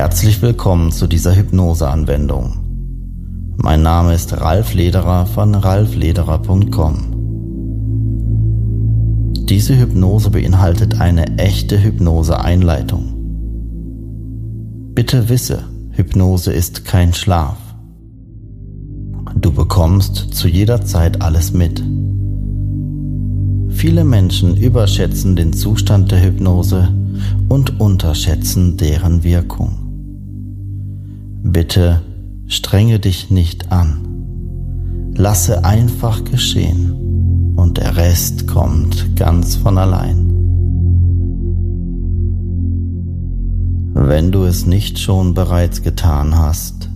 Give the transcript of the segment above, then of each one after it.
Herzlich willkommen zu dieser Hypnoseanwendung. Mein Name ist Ralf Lederer von ralflederer.com. Diese Hypnose beinhaltet eine echte Hypnose-Einleitung. Bitte wisse, Hypnose ist kein Schlaf. Du bekommst zu jeder Zeit alles mit. Viele Menschen überschätzen den Zustand der Hypnose und unterschätzen deren Wirkung. Bitte strenge dich nicht an. Lasse einfach geschehen und der Rest kommt ganz von allein. Wenn du es nicht schon bereits getan hast,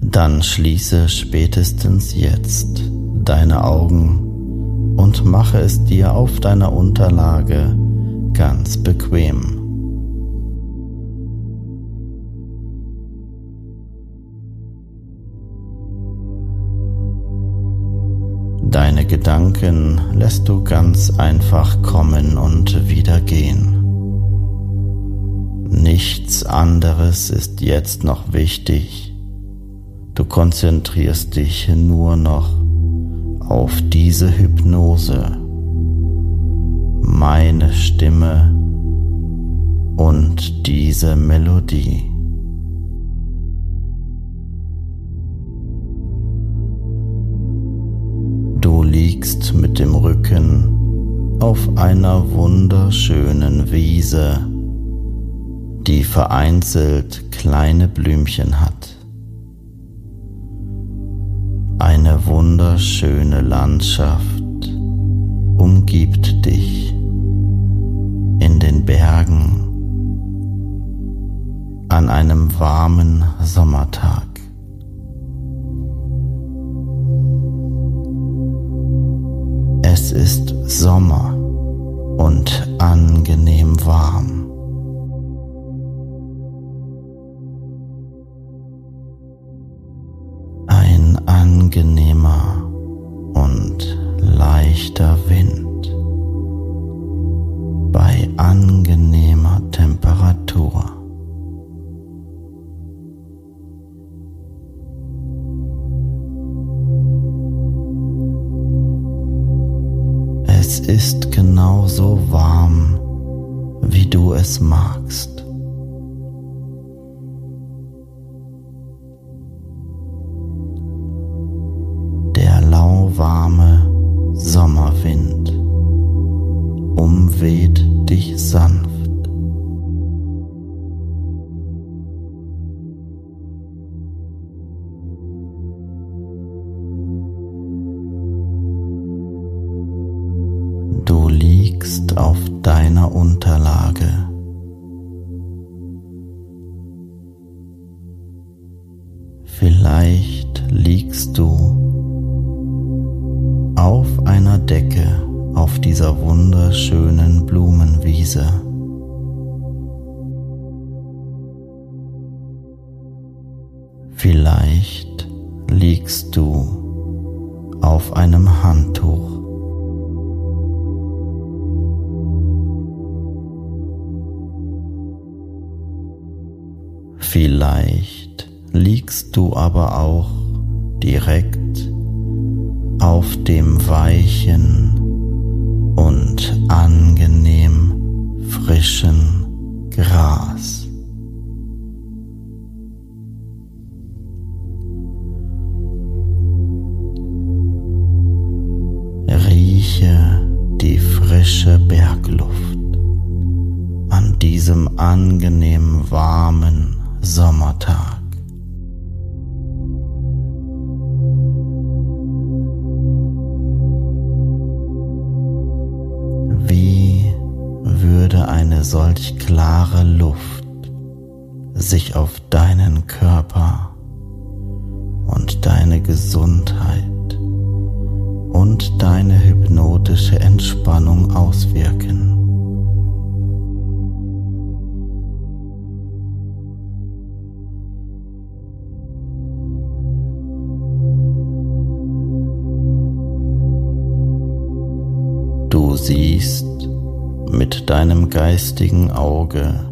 dann schließe spätestens jetzt deine Augen und mache es dir auf deiner Unterlage ganz bequem. Gedanken lässt du ganz einfach kommen und wieder gehen. Nichts anderes ist jetzt noch wichtig. Du konzentrierst dich nur noch auf diese Hypnose, meine Stimme und diese Melodie. Liegst mit dem Rücken auf einer wunderschönen Wiese, die vereinzelt kleine Blümchen hat. Eine wunderschöne Landschaft umgibt dich in den Bergen an einem warmen Sommertag. Es ist Sommer und angenehm warm. Magst. Der lauwarme Sommerwind umweht dich sanft. Warmen Sommertag. Wie würde eine solch klare Luft sich auf deinen Körper und deine Gesundheit und deine hypnotische Entspannung auswirken? Mit deinem geistigen Auge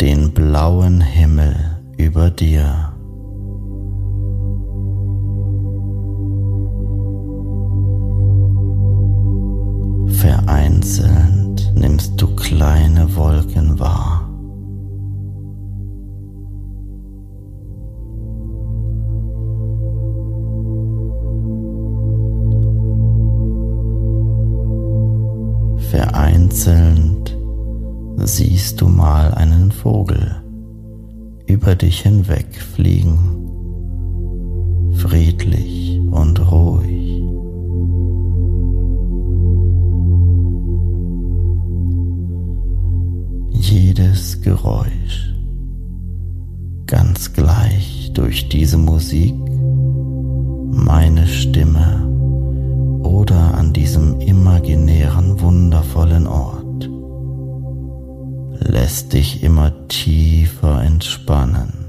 den blauen Himmel über dir. Dich hinweg fliegen, friedlich und ruhig. Jedes Geräusch, ganz gleich durch diese Musik, meine Stimme oder an diesem imaginären wundervollen Ort lässt dich immer tiefer entspannen.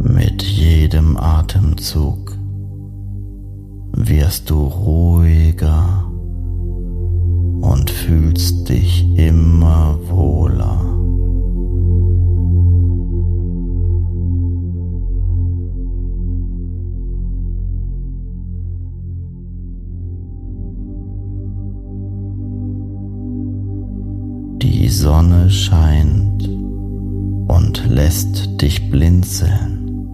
Mit jedem Atemzug wirst du ruhiger und fühlst dich immer wohler. Sonne scheint und lässt dich blinzeln.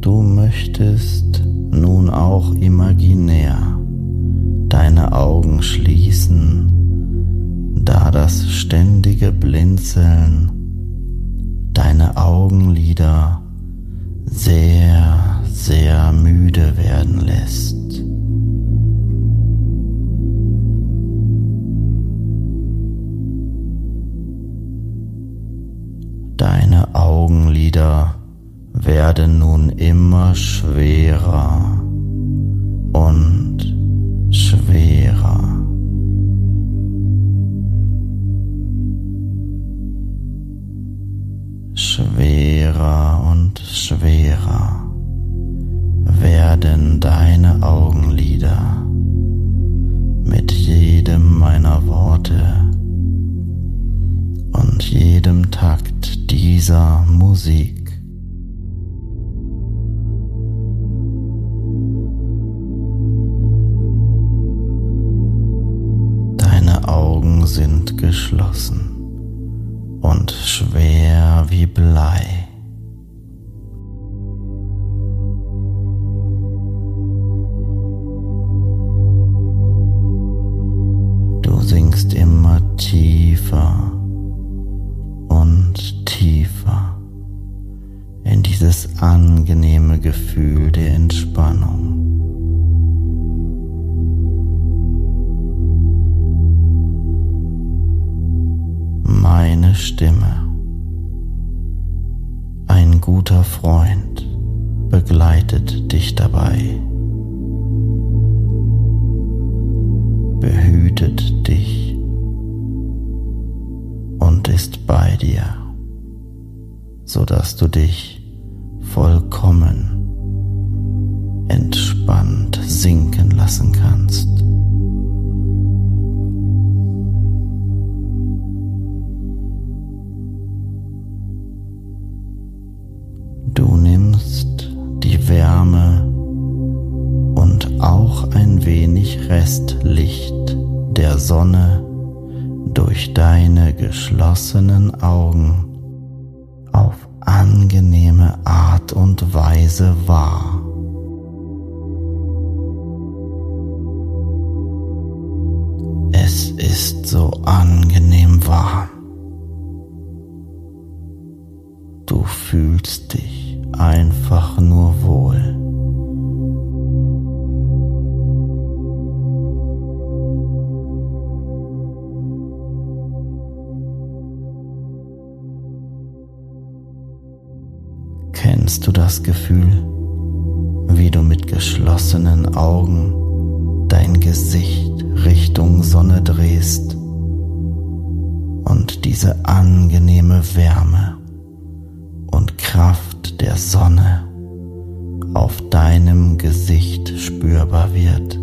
Du möchtest nun auch imaginär deine Augen schließen, da das ständige Blinzeln deine Augenlider sehr, sehr müde werden lässt. Augenlider werden nun immer schwerer und schwerer. Schwerer und schwerer werden deine Augenlider mit jedem meiner Musik. Deine Augen sind geschlossen und schwer wie Blei. Gefühl der Entspannung. Meine Stimme, ein guter Freund, begleitet dich dabei, behütet dich und ist bei dir, so dass du dich vollkommen entspannt sinken lassen kannst. Du nimmst die Wärme und auch ein wenig Restlicht der Sonne durch deine geschlossenen Augen angenehme Art und Weise wahr. Es ist so angenehm warm. Du fühlst dich einfach nur wohl. Kennst du das Gefühl, wie du mit geschlossenen Augen dein Gesicht Richtung Sonne drehst und diese angenehme Wärme und Kraft der Sonne auf deinem Gesicht spürbar wird?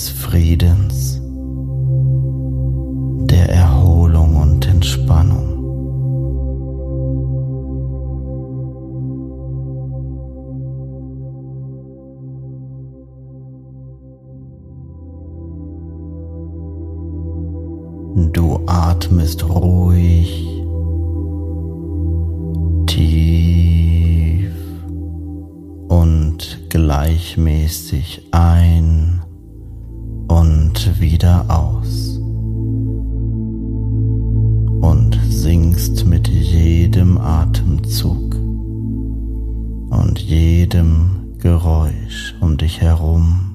Des Friedens, der Erholung und Entspannung. Du atmest ruhig, tief und gleichmäßig ein wieder aus und sinkst mit jedem Atemzug und jedem Geräusch um dich herum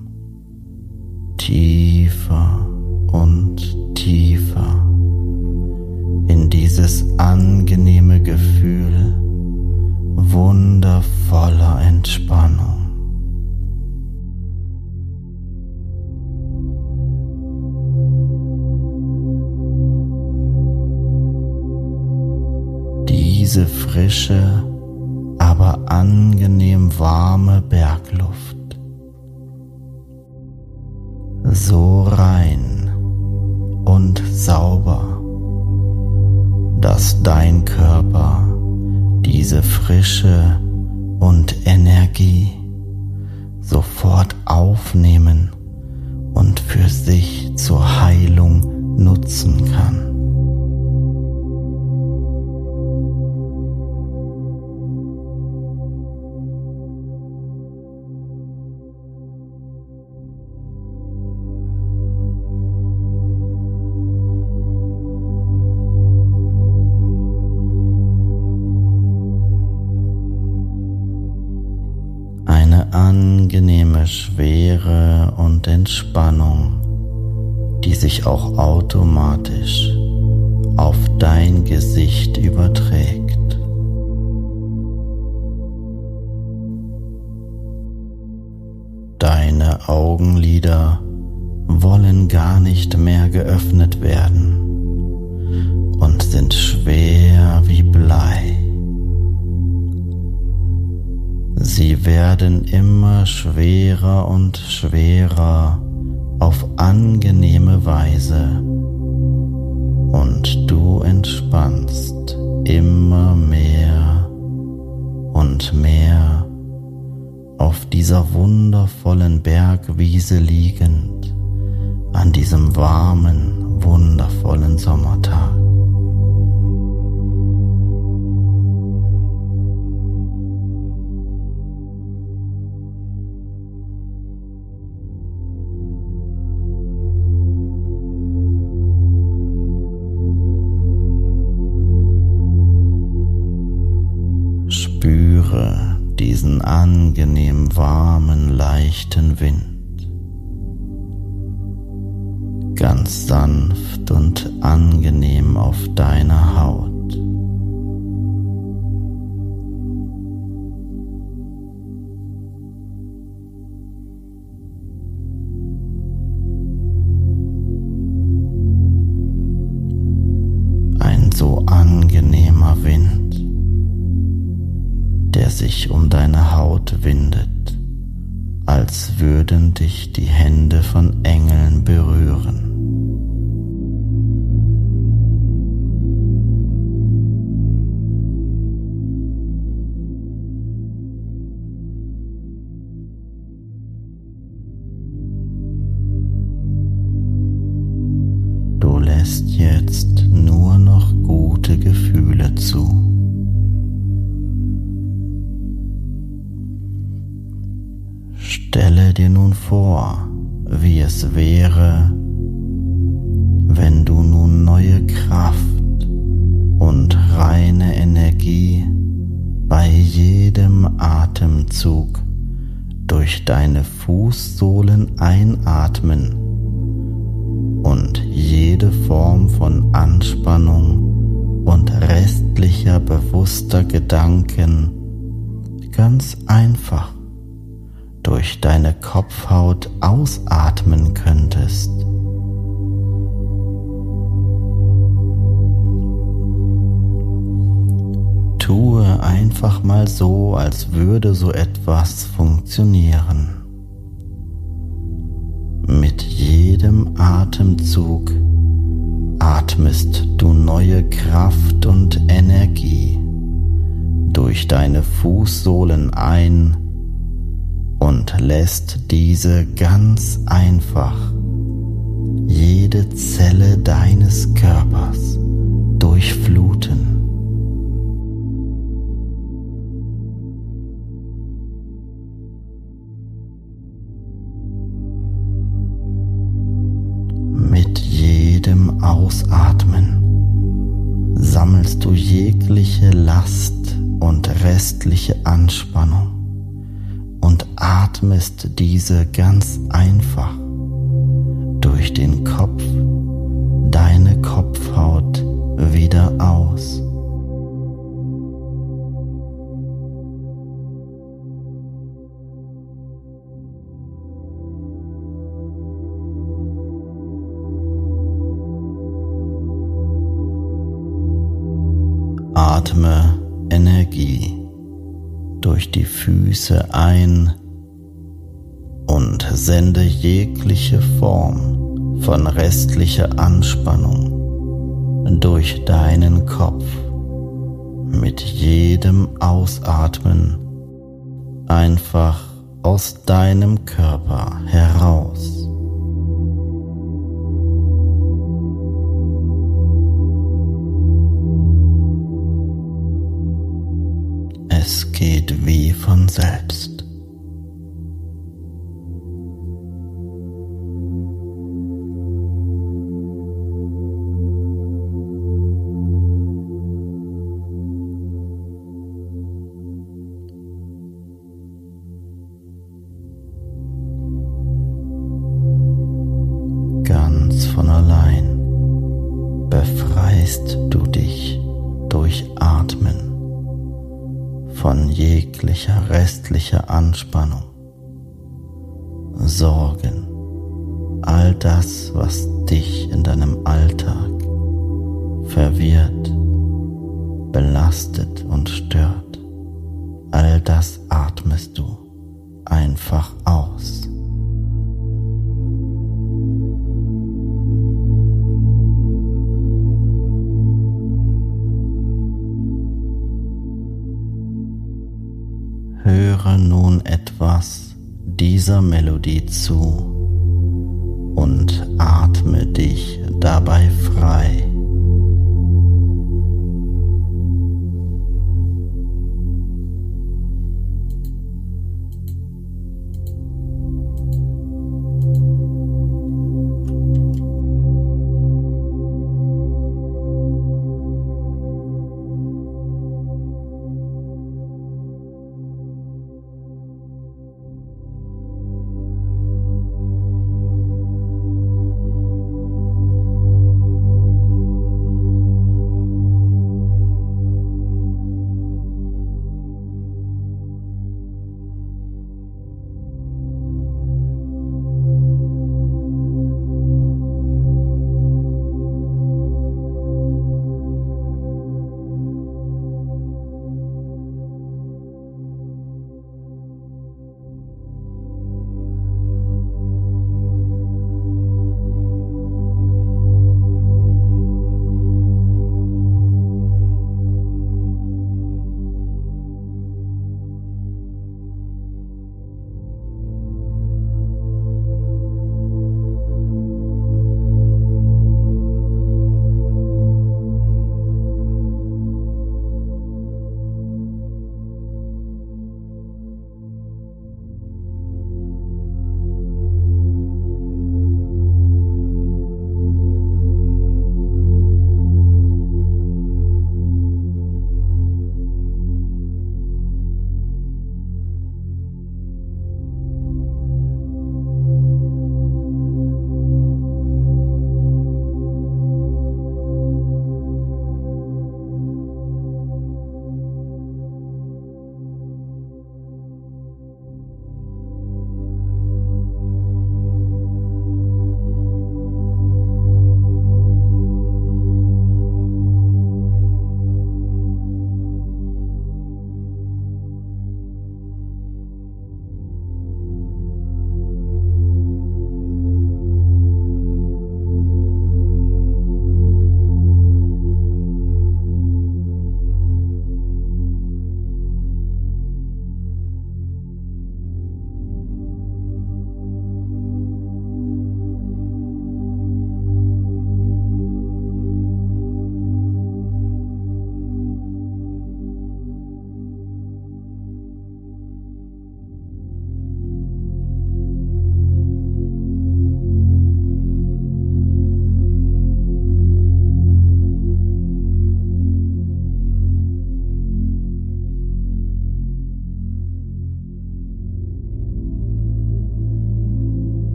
tiefer und tiefer in dieses angenehme Gefühl wundervoller Entspannung. Diese frische, aber angenehm warme Bergluft. So rein und sauber, dass dein Körper diese Frische und Energie sofort aufnehmen und für sich zur Heilung nutzen kann. Werden immer schwerer und schwerer auf angenehme Weise und du entspannst immer mehr und mehr auf dieser wundervollen Bergwiese liegend an diesem warmen, wundervollen Sommertag. Spüre diesen angenehm warmen, leichten Wind. Ganz sanft und angenehm auf deiner Haut. Dich die Hände von Fußsohlen einatmen und jede Form von Anspannung und restlicher bewusster Gedanken ganz einfach durch deine Kopfhaut ausatmen könntest. Tue einfach mal so, als würde so etwas funktionieren. Jedem Atemzug atmest du neue Kraft und Energie durch deine Fußsohlen ein und lässt diese ganz einfach jede Zelle deines Körpers durchfluten. Jedem Ausatmen. Sammelst du jegliche Last und restliche Anspannung und atmest diese ganz einfach durch den Kopf, deine Füße ein und sende jegliche Form von restlicher Anspannung durch deinen Kopf mit jedem Ausatmen einfach aus deinem Körper heraus. Es geht wie von selbst. Höre nun etwas dieser Melodie zu und atme dich dabei frei.